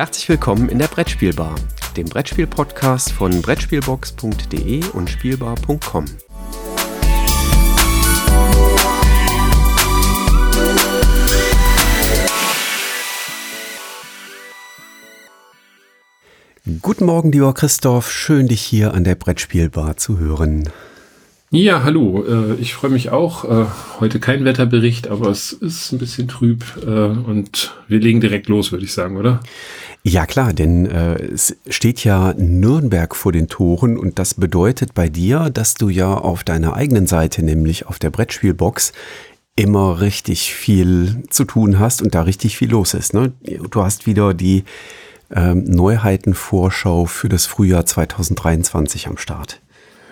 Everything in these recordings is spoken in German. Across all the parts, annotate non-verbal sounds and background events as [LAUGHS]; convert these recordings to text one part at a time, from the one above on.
Herzlich willkommen in der Brettspielbar, dem Brettspiel-Podcast von Brettspielbox.de und Spielbar.com. Guten Morgen, lieber Christoph. Schön, dich hier an der Brettspielbar zu hören. Ja, hallo. Äh, ich freue mich auch. Äh, heute kein Wetterbericht, aber es ist ein bisschen trüb äh, und wir legen direkt los, würde ich sagen, oder? Ja klar, denn es steht ja Nürnberg vor den Toren und das bedeutet bei dir, dass du ja auf deiner eigenen Seite, nämlich auf der Brettspielbox, immer richtig viel zu tun hast und da richtig viel los ist. Ne? Du hast wieder die ähm, Neuheitenvorschau für das Frühjahr 2023 am Start.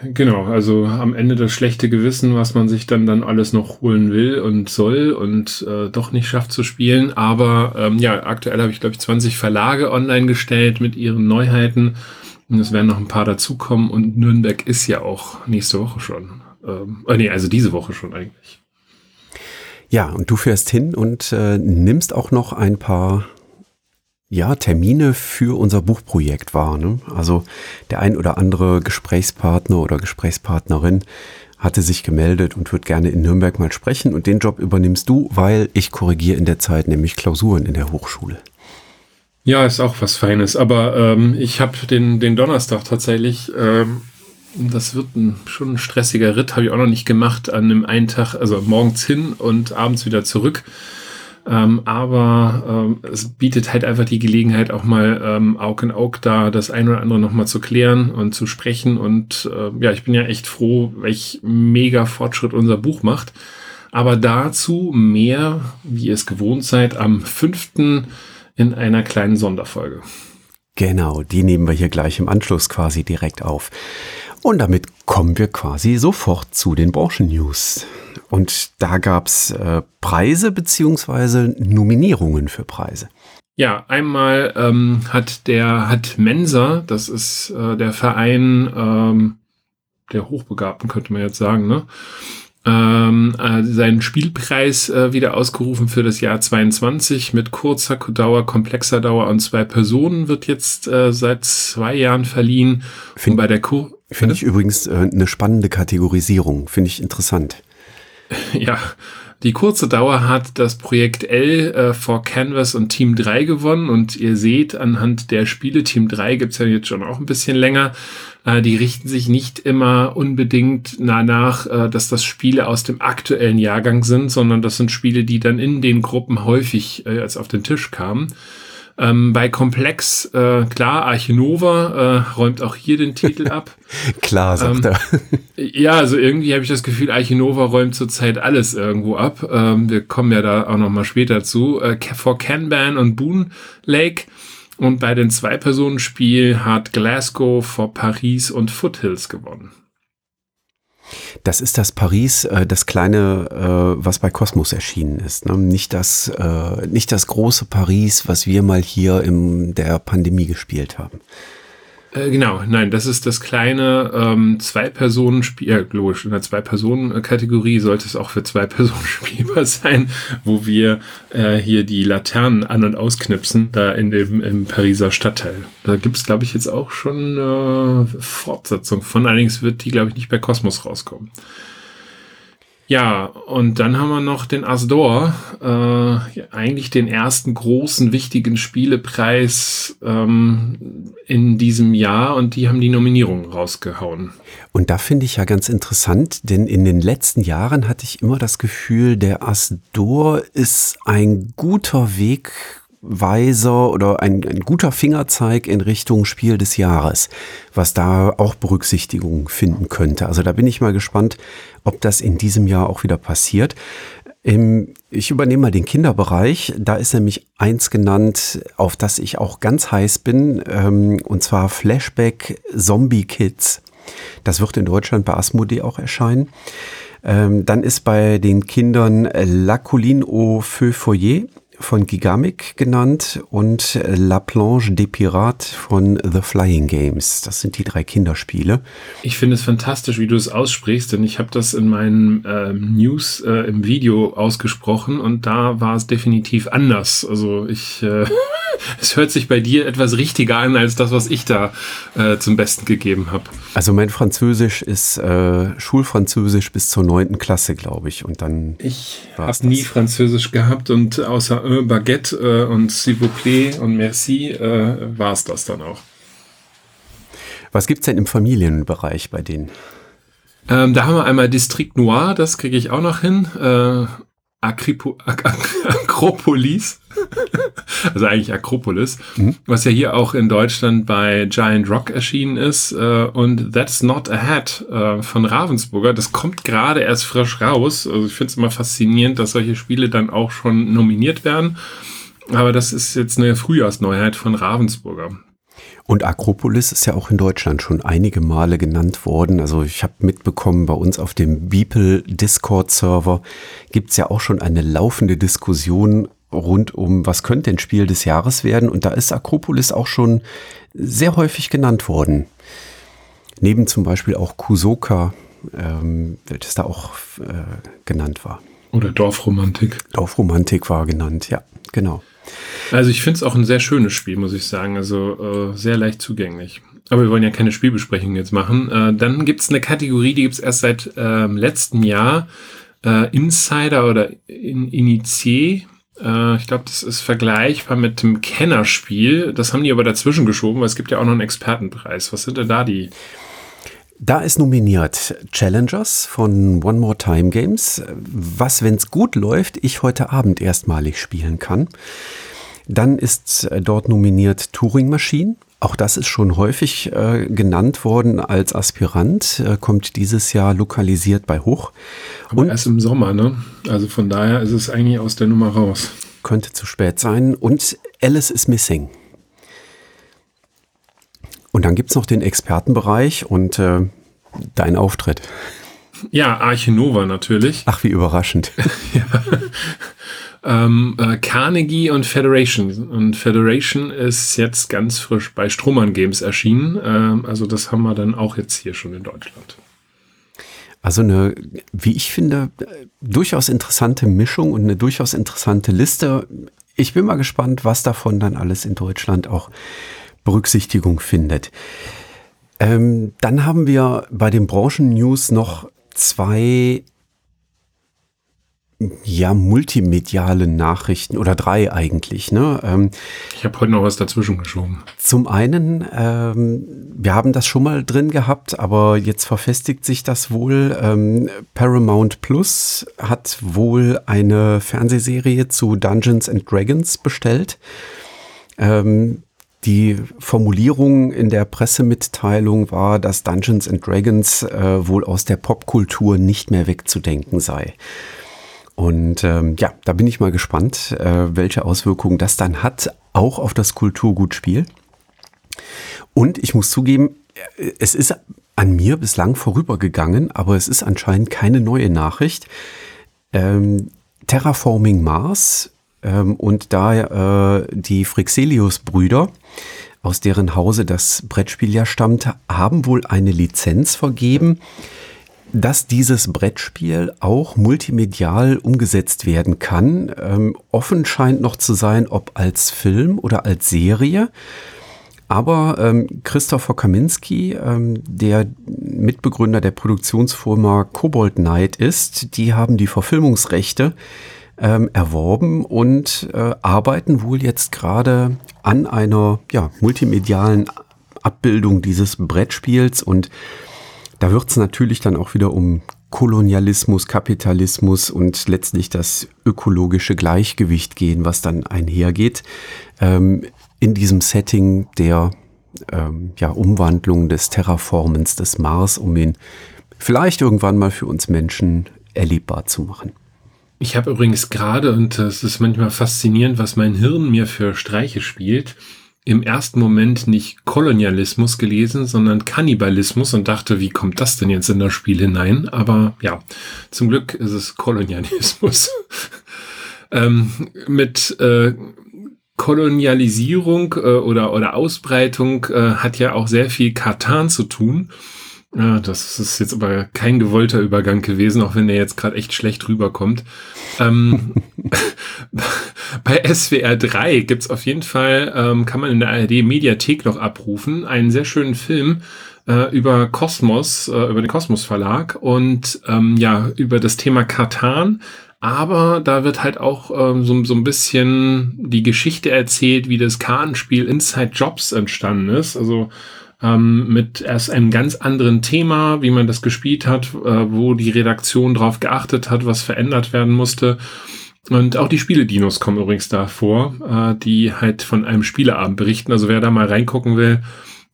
Genau, also am Ende das schlechte Gewissen, was man sich dann dann alles noch holen will und soll und äh, doch nicht schafft zu spielen. Aber ähm, ja, aktuell habe ich glaube ich 20 Verlage online gestellt mit ihren Neuheiten und es werden noch ein paar dazukommen und Nürnberg ist ja auch nächste Woche schon. Ähm, äh, nee, also diese Woche schon eigentlich. Ja, und du fährst hin und äh, nimmst auch noch ein paar ja, Termine für unser Buchprojekt wahr. Ne? Also der ein oder andere Gesprächspartner oder Gesprächspartnerin hatte sich gemeldet und wird gerne in Nürnberg mal sprechen. Und den Job übernimmst du, weil ich korrigiere in der Zeit nämlich Klausuren in der Hochschule. Ja, ist auch was Feines. Aber ähm, ich habe den, den Donnerstag tatsächlich, ähm, das wird ein, schon ein stressiger Ritt, habe ich auch noch nicht gemacht, an einem einen Tag, also morgens hin und abends wieder zurück. Ähm, aber ähm, es bietet halt einfach die Gelegenheit, auch mal ähm, Aug in Aug da das ein oder andere nochmal zu klären und zu sprechen. Und äh, ja, ich bin ja echt froh, welch mega Fortschritt unser Buch macht. Aber dazu mehr, wie ihr es gewohnt seid, am fünften in einer kleinen Sonderfolge. Genau, die nehmen wir hier gleich im Anschluss quasi direkt auf. Und damit kommen wir quasi sofort zu den Branchen-News. Und da gab's äh, Preise beziehungsweise Nominierungen für Preise. Ja, einmal ähm, hat der hat Mensa, das ist äh, der Verein ähm, der Hochbegabten, könnte man jetzt sagen, ne? ähm, äh, seinen Spielpreis äh, wieder ausgerufen für das Jahr 22 mit kurzer Dauer, komplexer Dauer und zwei Personen wird jetzt äh, seit zwei Jahren verliehen. Find, bei der Finde ich übrigens äh, eine spannende Kategorisierung, finde ich interessant. [LAUGHS] ja, die kurze Dauer hat das Projekt L äh, for Canvas und Team 3 gewonnen und ihr seht anhand der Spiele, Team 3 gibt's ja jetzt schon auch ein bisschen länger, äh, die richten sich nicht immer unbedingt danach, äh, dass das Spiele aus dem aktuellen Jahrgang sind, sondern das sind Spiele, die dann in den Gruppen häufig äh, als auf den Tisch kamen. Ähm, bei Komplex, äh, klar, Archinova äh, räumt auch hier den Titel [LAUGHS] ab. klar, sagt ähm, er. [LAUGHS] ja, also irgendwie habe ich das Gefühl, Archinova räumt zurzeit alles irgendwo ab. Ähm, wir kommen ja da auch noch mal später zu. Äh, for Kanban und Boon Lake. Und bei den Zwei-Personen-Spiel hat Glasgow vor Paris und Foothills gewonnen. Das ist das Paris, äh, das kleine, äh, was bei Kosmos erschienen ist. Ne? Nicht, das, äh, nicht das große Paris, was wir mal hier in der Pandemie gespielt haben. Äh, genau, nein, das ist das kleine ähm, Zwei-Personen-Spiel, ja, logisch, in der Zwei-Personen-Kategorie sollte es auch für zwei Personen [LAUGHS] spielbar sein, wo wir äh, hier die Laternen an- und ausknipsen, da in dem im Pariser Stadtteil. Da gibt's es, glaube ich, jetzt auch schon äh, Fortsetzung von, allerdings wird die, glaube ich, nicht bei Kosmos rauskommen. Ja, und dann haben wir noch den Asdor, äh, eigentlich den ersten großen, wichtigen Spielepreis ähm, in diesem Jahr und die haben die Nominierung rausgehauen. Und da finde ich ja ganz interessant, denn in den letzten Jahren hatte ich immer das Gefühl, der Asdor ist ein guter Weg Weiser oder ein, ein guter Fingerzeig in Richtung Spiel des Jahres, was da auch Berücksichtigung finden könnte. Also da bin ich mal gespannt, ob das in diesem Jahr auch wieder passiert. Ich übernehme mal den Kinderbereich. Da ist nämlich eins genannt, auf das ich auch ganz heiß bin, ähm, und zwar Flashback Zombie Kids. Das wird in Deutschland bei Asmodee auch erscheinen. Ähm, dann ist bei den Kindern La Colline au Feu Foyer von Gigamic genannt und La Planche des Pirates von The Flying Games. Das sind die drei Kinderspiele. Ich finde es fantastisch, wie du es aussprichst, denn ich habe das in meinen ähm, News äh, im Video ausgesprochen und da war es definitiv anders. Also ich äh, es hört sich bei dir etwas richtiger an als das, was ich da äh, zum Besten gegeben habe. Also mein Französisch ist äh, Schulfranzösisch bis zur neunten Klasse, glaube ich. Und dann. Ich habe nie Französisch gehabt und außer äh, Baguette äh, und S'il vous plaît und Merci äh, war es das dann auch. Was gibt es denn im Familienbereich bei denen? Ähm, da haben wir einmal District Noir, das kriege ich auch noch hin. Äh, Akripo, Ak Ak Akropolis, [LAUGHS] also eigentlich Akropolis, mhm. was ja hier auch in Deutschland bei Giant Rock erschienen ist. Äh, und That's Not a Hat äh, von Ravensburger, das kommt gerade erst frisch raus. Also ich finde es immer faszinierend, dass solche Spiele dann auch schon nominiert werden. Aber das ist jetzt eine Frühjahrsneuheit von Ravensburger. Und Akropolis ist ja auch in Deutschland schon einige Male genannt worden. Also ich habe mitbekommen, bei uns auf dem Beeple Discord-Server gibt es ja auch schon eine laufende Diskussion rund um, was könnte ein Spiel des Jahres werden. Und da ist Akropolis auch schon sehr häufig genannt worden. Neben zum Beispiel auch Kusoka, ähm, welches da auch äh, genannt war. Oder Dorfromantik. Dorfromantik war genannt, ja, genau. Also ich finde es auch ein sehr schönes Spiel, muss ich sagen. Also äh, sehr leicht zugänglich. Aber wir wollen ja keine Spielbesprechung jetzt machen. Äh, dann gibt es eine Kategorie, die gibt es erst seit ähm, letztem Jahr. Äh, Insider oder in Initié. Äh, ich glaube, das ist vergleichbar mit dem Kennerspiel. Das haben die aber dazwischen geschoben, weil es gibt ja auch noch einen Expertenpreis. Was sind denn da die? Da ist nominiert Challengers von One More Time Games, was, wenn es gut läuft, ich heute Abend erstmalig spielen kann. Dann ist äh, dort nominiert Turing Machine. Auch das ist schon häufig äh, genannt worden als Aspirant, äh, kommt dieses Jahr lokalisiert bei Hoch. Aber Und erst im Sommer, ne? Also von daher ist es eigentlich aus der Nummer raus. Könnte zu spät sein. Und Alice is Missing. Und dann gibt es noch den Expertenbereich und äh, dein Auftritt. Ja, Arche Nova natürlich. Ach, wie überraschend. [LAUGHS] ja. ähm, äh, Carnegie und Federation. Und Federation ist jetzt ganz frisch bei Strohmann Games erschienen. Ähm, also das haben wir dann auch jetzt hier schon in Deutschland. Also eine, wie ich finde, durchaus interessante Mischung und eine durchaus interessante Liste. Ich bin mal gespannt, was davon dann alles in Deutschland auch Berücksichtigung findet. Ähm, dann haben wir bei den Branchen-News noch zwei ja, multimediale Nachrichten oder drei eigentlich. Ne? Ähm, ich habe heute noch was dazwischen geschoben. Zum einen, ähm, wir haben das schon mal drin gehabt, aber jetzt verfestigt sich das wohl. Ähm, Paramount Plus hat wohl eine Fernsehserie zu Dungeons and Dragons bestellt. Ähm, die Formulierung in der Pressemitteilung war, dass Dungeons and Dragons äh, wohl aus der Popkultur nicht mehr wegzudenken sei. Und ähm, ja, da bin ich mal gespannt, äh, welche Auswirkungen das dann hat, auch auf das Kulturgutspiel. Und ich muss zugeben, äh, es ist an mir bislang vorübergegangen, aber es ist anscheinend keine neue Nachricht. Ähm, Terraforming Mars ähm, und da äh, die Frixelius-Brüder, aus deren Hause das Brettspiel ja stammt, haben wohl eine Lizenz vergeben, dass dieses Brettspiel auch multimedial umgesetzt werden kann. Ähm, offen scheint noch zu sein, ob als Film oder als Serie. Aber ähm, Christopher Kaminski, ähm, der Mitbegründer der Produktionsfirma Cobalt Knight ist, die haben die Verfilmungsrechte ähm, erworben und äh, arbeiten wohl jetzt gerade an einer ja, multimedialen Abbildung dieses Brettspiels und da wird es natürlich dann auch wieder um Kolonialismus, Kapitalismus und letztlich das ökologische Gleichgewicht gehen, was dann einhergeht. Ähm, in diesem Setting der ähm, ja, Umwandlung des Terraformens des Mars, um ihn vielleicht irgendwann mal für uns Menschen erlebbar zu machen. Ich habe übrigens gerade, und es ist manchmal faszinierend, was mein Hirn mir für Streiche spielt, im ersten Moment nicht Kolonialismus gelesen, sondern Kannibalismus und dachte, wie kommt das denn jetzt in das Spiel hinein? Aber ja, zum Glück ist es Kolonialismus. [LAUGHS] ähm, mit äh, Kolonialisierung äh, oder, oder Ausbreitung äh, hat ja auch sehr viel Katan zu tun. Ja, das ist jetzt aber kein gewollter Übergang gewesen, auch wenn der jetzt gerade echt schlecht rüberkommt. Ähm, [LAUGHS] bei SWR 3 gibt's auf jeden Fall, ähm, kann man in der ARD Mediathek noch abrufen, einen sehr schönen Film äh, über Kosmos, äh, über den Kosmos Verlag und ähm, ja, über das Thema Katan. Aber da wird halt auch ähm, so, so ein bisschen die Geschichte erzählt, wie das Kartenspiel Inside Jobs entstanden ist. Also ähm, mit erst einem ganz anderen Thema, wie man das gespielt hat, äh, wo die Redaktion drauf geachtet hat, was verändert werden musste. Und auch die Spiele-Dinos kommen übrigens da vor, äh, die halt von einem Spieleabend berichten. Also wer da mal reingucken will,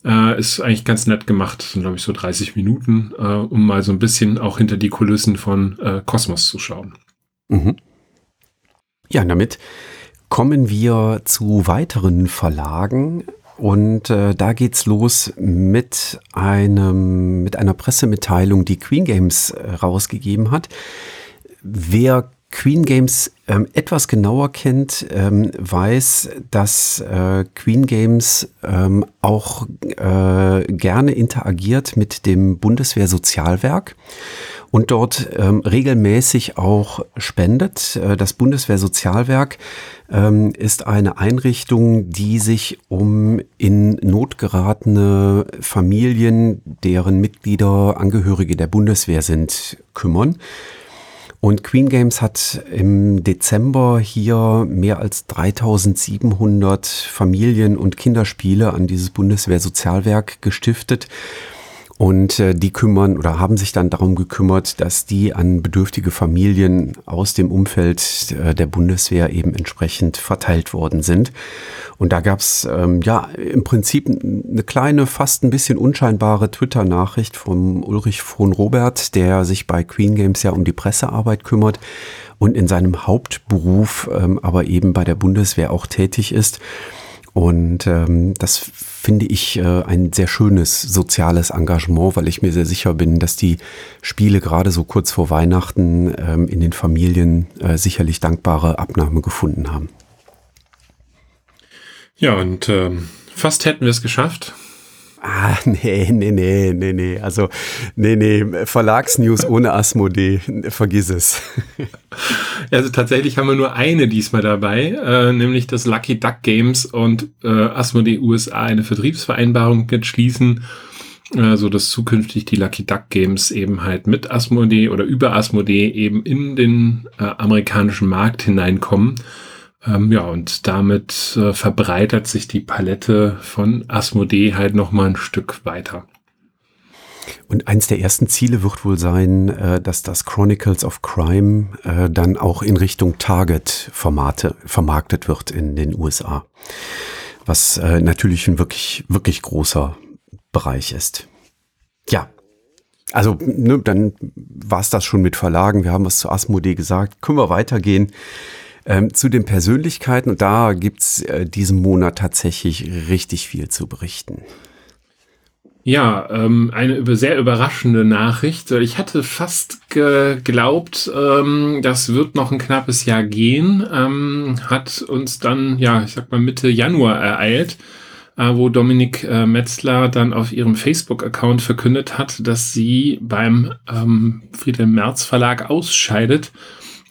äh, ist eigentlich ganz nett gemacht. Das sind, glaube ich, so 30 Minuten, äh, um mal so ein bisschen auch hinter die Kulissen von äh, Kosmos zu schauen. Mhm. Ja, damit kommen wir zu weiteren Verlagen. Und äh, da geht's los mit einem mit einer Pressemitteilung, die Queen Games äh, rausgegeben hat. Wer Queen Games ähm, etwas genauer kennt, ähm, weiß, dass äh, Queen Games ähm, auch äh, gerne interagiert mit dem Bundeswehr-Sozialwerk und dort ähm, regelmäßig auch spendet. Äh, das Bundeswehr-Sozialwerk ähm, ist eine Einrichtung, die sich um in Not geratene Familien, deren Mitglieder Angehörige der Bundeswehr sind, kümmern. Und Queen Games hat im Dezember hier mehr als 3700 Familien- und Kinderspiele an dieses Bundeswehr-Sozialwerk gestiftet. Und äh, die kümmern oder haben sich dann darum gekümmert, dass die an bedürftige Familien aus dem Umfeld äh, der Bundeswehr eben entsprechend verteilt worden sind. Und da gab's ähm, ja im Prinzip eine kleine, fast ein bisschen unscheinbare Twitter-Nachricht vom Ulrich von Robert, der sich bei Queen Games ja um die Pressearbeit kümmert und in seinem Hauptberuf ähm, aber eben bei der Bundeswehr auch tätig ist. Und ähm, das finde ich äh, ein sehr schönes soziales Engagement, weil ich mir sehr sicher bin, dass die Spiele gerade so kurz vor Weihnachten ähm, in den Familien äh, sicherlich dankbare Abnahme gefunden haben. Ja, und ähm, fast hätten wir es geschafft. Ah, [LAUGHS] nee, nee, nee, nee, nee. Also, nee, nee, Verlagsnews ohne Asmodee, vergiss es. [LAUGHS] Also tatsächlich haben wir nur eine diesmal dabei, äh, nämlich das Lucky Duck Games und äh, Asmodee USA eine Vertriebsvereinbarung mit schließen, äh, so dass zukünftig die Lucky Duck Games eben halt mit Asmodee oder über Asmodee eben in den äh, amerikanischen Markt hineinkommen. Ähm, ja, und damit äh, verbreitert sich die Palette von Asmodee halt noch mal ein Stück weiter. Und eins der ersten Ziele wird wohl sein, äh, dass das Chronicles of Crime äh, dann auch in Richtung Target-Formate vermarktet wird in den USA. Was äh, natürlich ein wirklich, wirklich großer Bereich ist. Ja. Also, ne, dann war es das schon mit Verlagen. Wir haben was zu Asmodee gesagt. Können wir weitergehen? Ähm, zu den Persönlichkeiten, da gibt's äh, diesen Monat tatsächlich richtig viel zu berichten. Ja, ähm, eine sehr überraschende Nachricht. Ich hatte fast geglaubt, ähm, das wird noch ein knappes Jahr gehen, ähm, hat uns dann, ja, ich sag mal Mitte Januar ereilt, äh, wo Dominik äh, Metzler dann auf ihrem Facebook-Account verkündet hat, dass sie beim ähm, Friedhelm Merz Verlag ausscheidet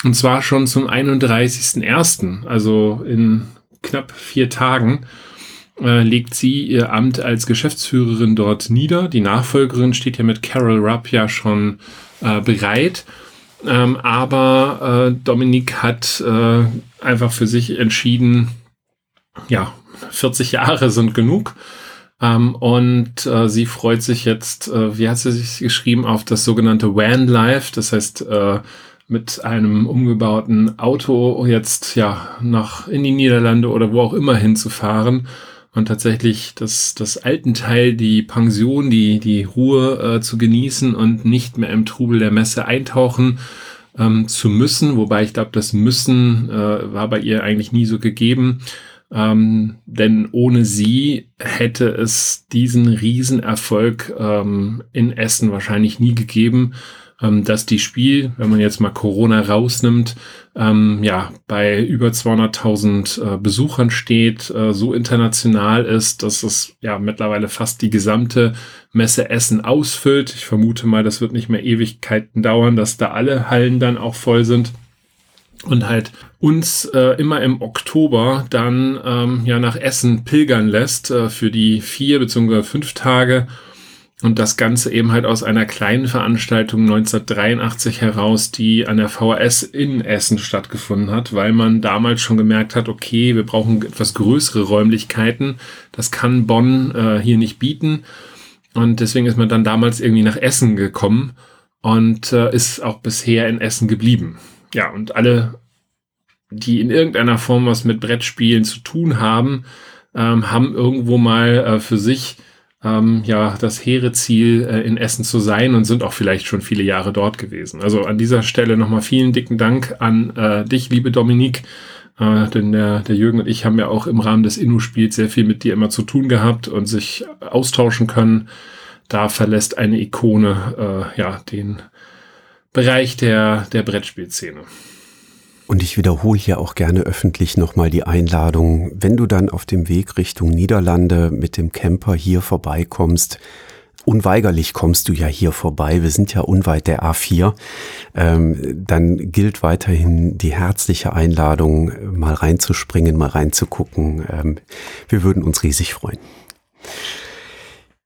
und zwar schon zum 31.01., also in knapp vier Tagen, äh, legt sie ihr Amt als Geschäftsführerin dort nieder. Die Nachfolgerin steht ja mit Carol Rupp ja schon äh, bereit. Ähm, aber äh, Dominik hat äh, einfach für sich entschieden, ja, 40 Jahre sind genug. Ähm, und äh, sie freut sich jetzt, äh, wie hat sie sich geschrieben, auf das sogenannte Van Life. Das heißt, äh, mit einem umgebauten Auto jetzt ja nach in die Niederlande oder wo auch immer hinzufahren und tatsächlich das, das alten Teil, die Pension, die, die Ruhe äh, zu genießen und nicht mehr im Trubel der Messe eintauchen ähm, zu müssen. Wobei ich glaube, das Müssen äh, war bei ihr eigentlich nie so gegeben. Ähm, denn ohne sie hätte es diesen Riesenerfolg ähm, in Essen wahrscheinlich nie gegeben. Ähm, dass die Spiel, wenn man jetzt mal Corona rausnimmt, ähm, ja, bei über 200.000 äh, Besuchern steht, äh, so international ist, dass es ja mittlerweile fast die gesamte Messe Essen ausfüllt. Ich vermute mal, das wird nicht mehr Ewigkeiten dauern, dass da alle Hallen dann auch voll sind und halt uns äh, immer im Oktober dann ähm, ja nach Essen pilgern lässt äh, für die vier beziehungsweise fünf Tage und das Ganze eben halt aus einer kleinen Veranstaltung 1983 heraus, die an der VHS in Essen stattgefunden hat, weil man damals schon gemerkt hat, okay, wir brauchen etwas größere Räumlichkeiten. Das kann Bonn äh, hier nicht bieten. Und deswegen ist man dann damals irgendwie nach Essen gekommen und äh, ist auch bisher in Essen geblieben. Ja, und alle, die in irgendeiner Form was mit Brettspielen zu tun haben, ähm, haben irgendwo mal äh, für sich ähm, ja das hehre Ziel, äh, in Essen zu sein und sind auch vielleicht schon viele Jahre dort gewesen. Also an dieser Stelle nochmal vielen dicken Dank an äh, dich, liebe Dominik. Äh, denn der, der Jürgen und ich haben ja auch im Rahmen des Innu-Spiels sehr viel mit dir immer zu tun gehabt und sich austauschen können. Da verlässt eine Ikone äh, ja den Bereich der, der Brettspielszene. Und ich wiederhole hier auch gerne öffentlich nochmal die Einladung, wenn du dann auf dem Weg Richtung Niederlande mit dem Camper hier vorbeikommst, unweigerlich kommst du ja hier vorbei, wir sind ja unweit der A4, ähm, dann gilt weiterhin die herzliche Einladung, mal reinzuspringen, mal reinzugucken. Ähm, wir würden uns riesig freuen.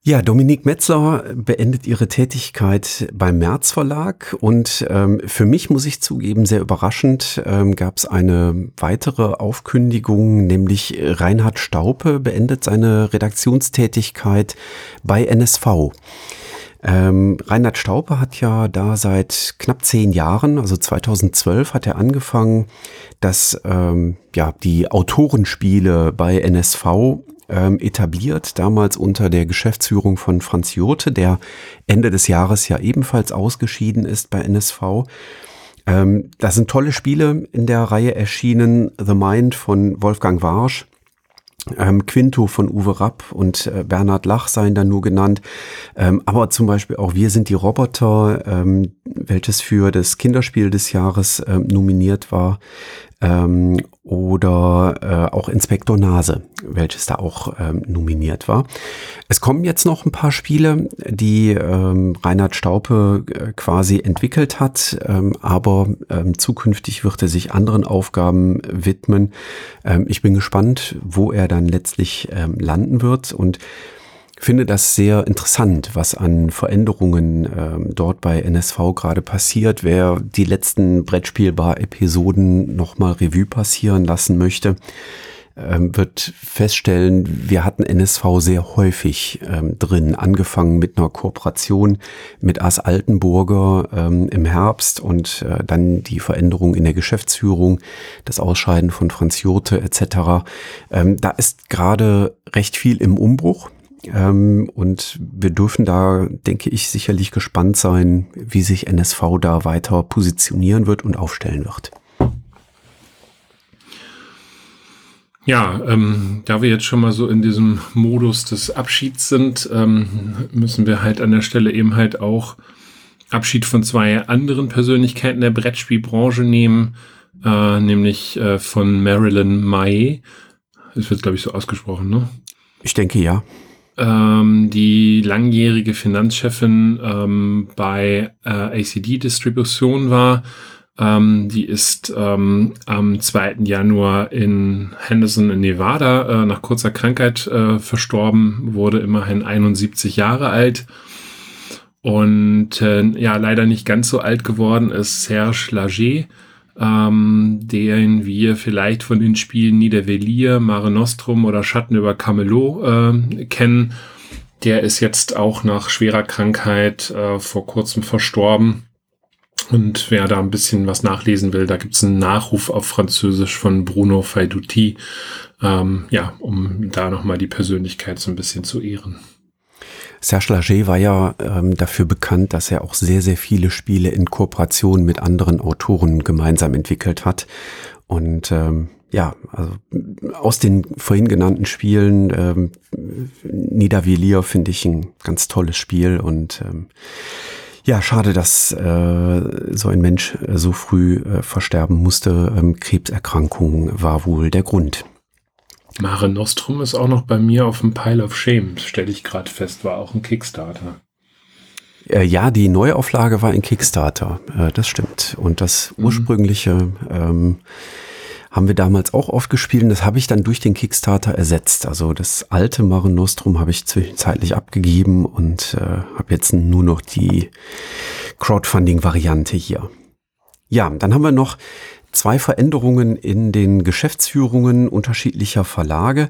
Ja, Dominique Metzler beendet ihre Tätigkeit beim März Verlag und ähm, für mich muss ich zugeben, sehr überraschend ähm, gab es eine weitere Aufkündigung, nämlich Reinhard Staupe beendet seine Redaktionstätigkeit bei NSV. Ähm, Reinhard Staupe hat ja da seit knapp zehn Jahren, also 2012 hat er angefangen, dass ähm, ja die Autorenspiele bei NSV ähm, etabliert, damals unter der Geschäftsführung von Franz Jurte, der Ende des Jahres ja ebenfalls ausgeschieden ist bei NSV. Ähm, da sind tolle Spiele in der Reihe erschienen. The Mind von Wolfgang Warsch. Ähm, Quinto von Uwe Rapp und äh, Bernhard Lach seien da nur genannt. Ähm, aber zum Beispiel auch Wir sind die Roboter, ähm, welches für das Kinderspiel des Jahres ähm, nominiert war ähm, oder äh, auch Inspektor Nase, welches da auch ähm, nominiert war. Es kommen jetzt noch ein paar Spiele, die ähm, Reinhard Staupe äh, quasi entwickelt hat, ähm, aber ähm, zukünftig wird er sich anderen Aufgaben widmen. Ähm, ich bin gespannt, wo er dann letztlich ähm, landen wird und finde das sehr interessant, was an Veränderungen ähm, dort bei NSV gerade passiert. Wer die letzten Brettspielbar-Episoden nochmal Revue passieren lassen möchte, ähm, wird feststellen, wir hatten NSV sehr häufig ähm, drin, angefangen mit einer Kooperation mit As Altenburger ähm, im Herbst und äh, dann die Veränderung in der Geschäftsführung, das Ausscheiden von Franz Jurte etc. Ähm, da ist gerade recht viel im Umbruch. Ähm, und wir dürfen da, denke ich, sicherlich gespannt sein, wie sich NSV da weiter positionieren wird und aufstellen wird. Ja, ähm, da wir jetzt schon mal so in diesem Modus des Abschieds sind, ähm, müssen wir halt an der Stelle eben halt auch Abschied von zwei anderen Persönlichkeiten der Brettspielbranche nehmen, äh, nämlich äh, von Marilyn May. Das wird, glaube ich, so ausgesprochen, ne? Ich denke ja ähm, die langjährige Finanzchefin ähm, bei äh, ACD Distribution war. Ähm, die ist ähm, am 2. Januar in Henderson in Nevada äh, nach kurzer Krankheit äh, verstorben, wurde immerhin 71 Jahre alt. Und äh, ja, leider nicht ganz so alt geworden ist Serge Lager ähm, den wir vielleicht von den Spielen Niedervelier, Mare Nostrum oder Schatten über Camelot äh, kennen. Der ist jetzt auch nach schwerer Krankheit äh, vor kurzem verstorben. Und wer da ein bisschen was nachlesen will, da gibt's einen Nachruf auf Französisch von Bruno Faiduti, ähm, ja, um da nochmal die Persönlichkeit so ein bisschen zu ehren. Serge Lager war ja ähm, dafür bekannt, dass er auch sehr, sehr viele Spiele in Kooperation mit anderen Autoren gemeinsam entwickelt hat. Und ähm, ja, also aus den vorhin genannten Spielen, ähm, Niedervilliers finde ich ein ganz tolles Spiel und ähm, Ja, schade, dass äh, so ein Mensch äh, so früh äh, versterben musste. Ähm, Krebserkrankung war wohl der Grund. Mare Nostrum ist auch noch bei mir auf dem Pile of Shame, stelle ich gerade fest, war auch ein Kickstarter. Äh, ja, die Neuauflage war ein Kickstarter, äh, das stimmt. Und das mhm. ursprüngliche ähm, haben wir damals auch oft gespielt und das habe ich dann durch den Kickstarter ersetzt. Also das alte Mare Nostrum habe ich zwischenzeitlich abgegeben und äh, habe jetzt nur noch die Crowdfunding-Variante hier. Ja, dann haben wir noch zwei Veränderungen in den Geschäftsführungen unterschiedlicher Verlage.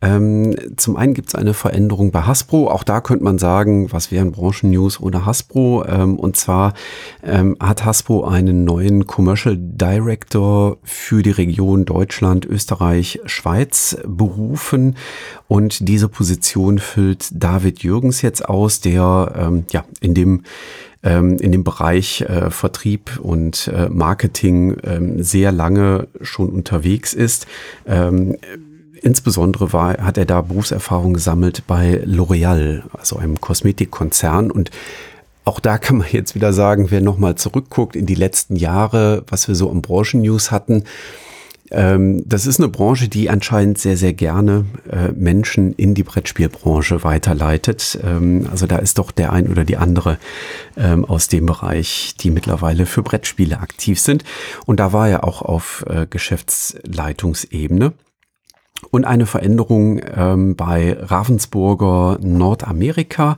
Ähm, zum einen gibt es eine Veränderung bei Hasbro. Auch da könnte man sagen, was wären Branchennews ohne Hasbro? Ähm, und zwar ähm, hat Hasbro einen neuen Commercial Director für die Region Deutschland, Österreich, Schweiz berufen. Und diese Position füllt David Jürgens jetzt aus, der ähm, ja in dem ähm, in dem Bereich äh, Vertrieb und äh, Marketing ähm, sehr lange schon unterwegs ist. Ähm, insbesondere war, hat er da Berufserfahrung gesammelt bei L'Oreal, also einem Kosmetikkonzern und auch da kann man jetzt wieder sagen, wer nochmal zurückguckt in die letzten Jahre, was wir so im Branchen-News hatten, das ist eine Branche, die anscheinend sehr, sehr gerne äh, Menschen in die Brettspielbranche weiterleitet. Ähm, also da ist doch der ein oder die andere ähm, aus dem Bereich, die mittlerweile für Brettspiele aktiv sind. Und da war er auch auf äh, Geschäftsleitungsebene. Und eine Veränderung ähm, bei Ravensburger Nordamerika.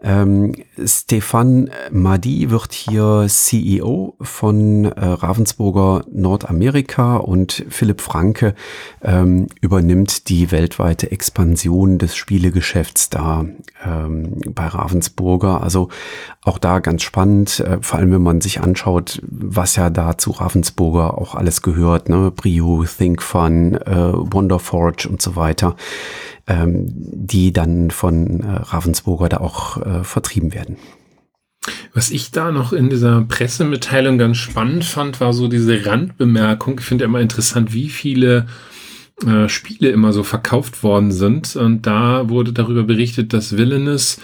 Ähm, Stefan Madi wird hier CEO von äh, Ravensburger Nordamerika und Philipp Franke ähm, übernimmt die weltweite Expansion des Spielegeschäfts da ähm, bei Ravensburger. Also auch da ganz spannend, äh, vor allem wenn man sich anschaut, was ja da zu Ravensburger auch alles gehört, ne? Brio, Think Fun, äh, Wonderforge und so weiter ähm, die dann von äh, Ravensburger da auch äh, vertrieben werden. Was ich da noch in dieser Pressemitteilung ganz spannend fand, war so diese Randbemerkung. Ich finde immer interessant, wie viele äh, Spiele immer so verkauft worden sind. Und da wurde darüber berichtet, dass Villainous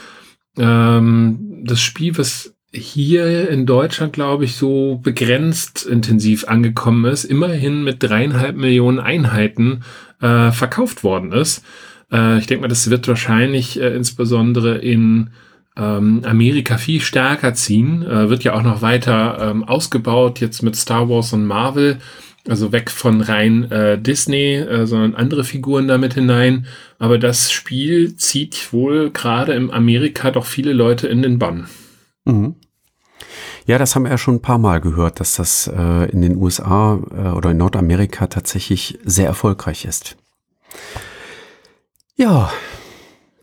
ähm, das Spiel, was hier in Deutschland, glaube ich, so begrenzt intensiv angekommen ist, immerhin mit dreieinhalb Millionen Einheiten äh, verkauft worden ist. Äh, ich denke mal, das wird wahrscheinlich äh, insbesondere in ähm, Amerika viel stärker ziehen. Äh, wird ja auch noch weiter ähm, ausgebaut, jetzt mit Star Wars und Marvel. Also weg von rein äh, Disney, äh, sondern andere Figuren damit hinein. Aber das Spiel zieht wohl gerade in Amerika doch viele Leute in den Bann. Mhm. Ja, das haben wir ja schon ein paar Mal gehört, dass das äh, in den USA äh, oder in Nordamerika tatsächlich sehr erfolgreich ist. Ja,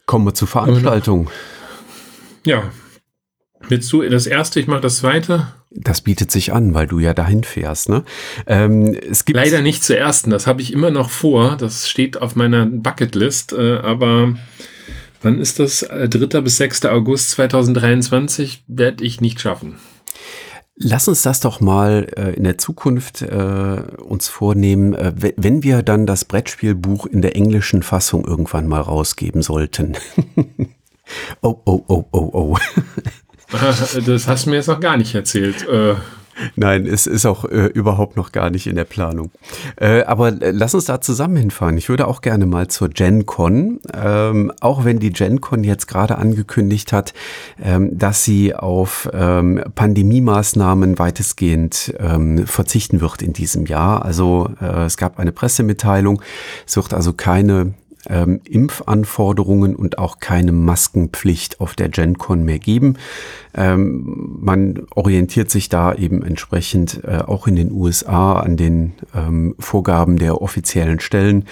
kommen wir zur Veranstaltung. Ja. Willst du das erste, ich mache das zweite? Das bietet sich an, weil du ja dahin fährst. Ne? Ähm, es gibt Leider nicht zur ersten, das habe ich immer noch vor. Das steht auf meiner Bucketlist. Äh, aber wann ist das? 3. Äh, bis 6. August 2023 werde ich nicht schaffen. Lass uns das doch mal äh, in der Zukunft äh, uns vornehmen, äh, wenn wir dann das Brettspielbuch in der englischen Fassung irgendwann mal rausgeben sollten. [LAUGHS] oh, oh, oh, oh, oh. [LAUGHS] das hast du mir jetzt noch gar nicht erzählt. Nein, es ist auch äh, überhaupt noch gar nicht in der Planung. Äh, aber äh, lass uns da zusammen hinfahren. Ich würde auch gerne mal zur GenCon, ähm, auch wenn die GenCon jetzt gerade angekündigt hat, ähm, dass sie auf ähm, Pandemiemaßnahmen weitestgehend ähm, verzichten wird in diesem Jahr. Also äh, es gab eine Pressemitteilung, es wird also keine ähm, Impfanforderungen und auch keine Maskenpflicht auf der GenCon mehr geben. Ähm, man orientiert sich da eben entsprechend äh, auch in den USA an den ähm, Vorgaben der offiziellen Stellen,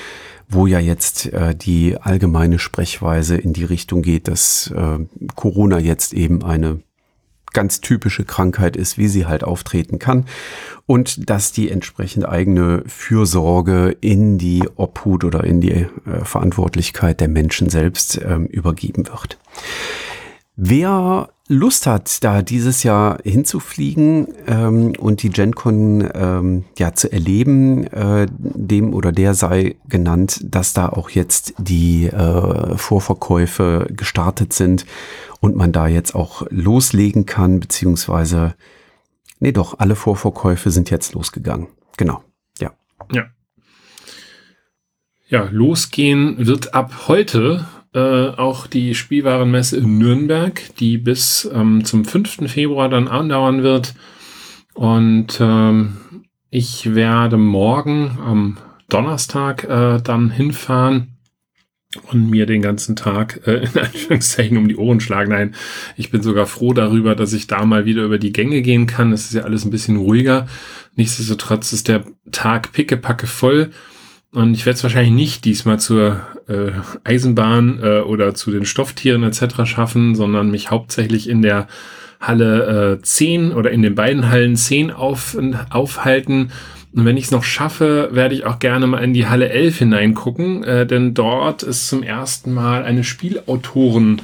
wo ja jetzt äh, die allgemeine Sprechweise in die Richtung geht, dass äh, Corona jetzt eben eine ganz typische Krankheit ist, wie sie halt auftreten kann und dass die entsprechend eigene Fürsorge in die Obhut oder in die äh, Verantwortlichkeit der Menschen selbst ähm, übergeben wird. Wer Lust hat, da dieses Jahr hinzufliegen ähm, und die GenCon ähm, ja zu erleben, äh, dem oder der sei genannt, dass da auch jetzt die äh, Vorverkäufe gestartet sind und man da jetzt auch loslegen kann, beziehungsweise, nee doch, alle Vorverkäufe sind jetzt losgegangen. Genau, ja. Ja. Ja, losgehen wird ab heute äh, auch die Spielwarenmesse in Nürnberg, die bis ähm, zum 5. Februar dann andauern wird. Und ähm, ich werde morgen am Donnerstag äh, dann hinfahren und mir den ganzen Tag äh, [LAUGHS] in Anführungszeichen um die Ohren schlagen. Nein, ich bin sogar froh darüber, dass ich da mal wieder über die Gänge gehen kann. Es ist ja alles ein bisschen ruhiger. Nichtsdestotrotz ist der Tag pickepacke voll. Und ich werde es wahrscheinlich nicht diesmal zur äh, Eisenbahn äh, oder zu den Stofftieren etc. schaffen, sondern mich hauptsächlich in der Halle äh, 10 oder in den beiden Hallen 10 auf, aufhalten. Und wenn ich es noch schaffe, werde ich auch gerne mal in die Halle 11 hineingucken, äh, denn dort ist zum ersten Mal eine Spielautoren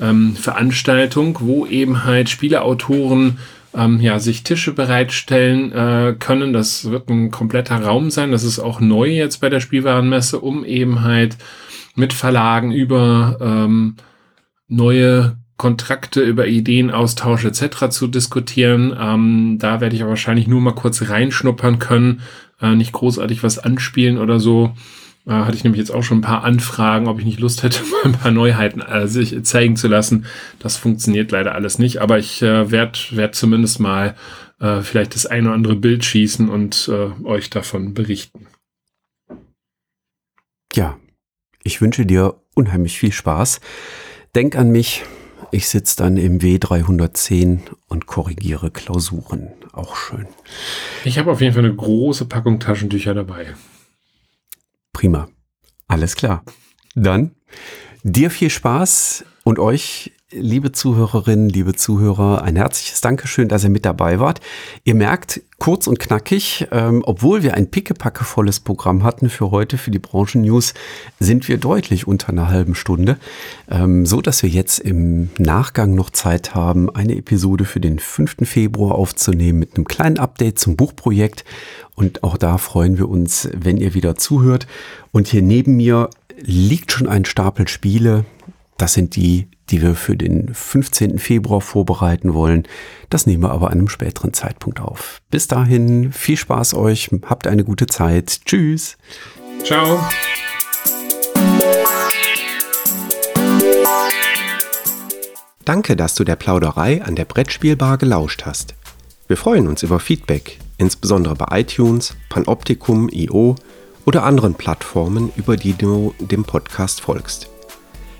ähm, Veranstaltung, wo eben halt Spieleautoren ähm, ja, sich Tische bereitstellen äh, können. Das wird ein kompletter Raum sein. Das ist auch neu jetzt bei der Spielwarenmesse, um eben halt mit Verlagen über ähm, neue Kontrakte, über Ideenaustausch etc. zu diskutieren. Ähm, da werde ich aber wahrscheinlich nur mal kurz reinschnuppern können, äh, nicht großartig was anspielen oder so. Äh, hatte ich nämlich jetzt auch schon ein paar Anfragen, ob ich nicht Lust hätte, [LAUGHS] mal ein paar Neuheiten äh, sich zeigen zu lassen. Das funktioniert leider alles nicht, aber ich äh, werde werd zumindest mal äh, vielleicht das eine oder andere Bild schießen und äh, euch davon berichten. Ja, ich wünsche dir unheimlich viel Spaß. Denk an mich, ich sitze dann im W310 und korrigiere Klausuren. Auch schön. Ich habe auf jeden Fall eine große Packung Taschentücher dabei. Prima. Alles klar. Dann dir viel Spaß und euch liebe Zuhörerinnen, liebe Zuhörer, ein herzliches Dankeschön, dass ihr mit dabei wart. Ihr merkt, kurz und knackig, ähm, obwohl wir ein pickepackevolles Programm hatten für heute, für die Branchen-News, sind wir deutlich unter einer halben Stunde, ähm, so dass wir jetzt im Nachgang noch Zeit haben, eine Episode für den 5. Februar aufzunehmen mit einem kleinen Update zum Buchprojekt. Und auch da freuen wir uns, wenn ihr wieder zuhört. Und hier neben mir liegt schon ein Stapel Spiele. Das sind die, die wir für den 15. Februar vorbereiten wollen. Das nehmen wir aber an einem späteren Zeitpunkt auf. Bis dahin, viel Spaß euch, habt eine gute Zeit. Tschüss. Ciao. Danke, dass du der Plauderei an der Brettspielbar gelauscht hast. Wir freuen uns über Feedback, insbesondere bei iTunes, Panoptikum, IO oder anderen Plattformen, über die du dem Podcast folgst.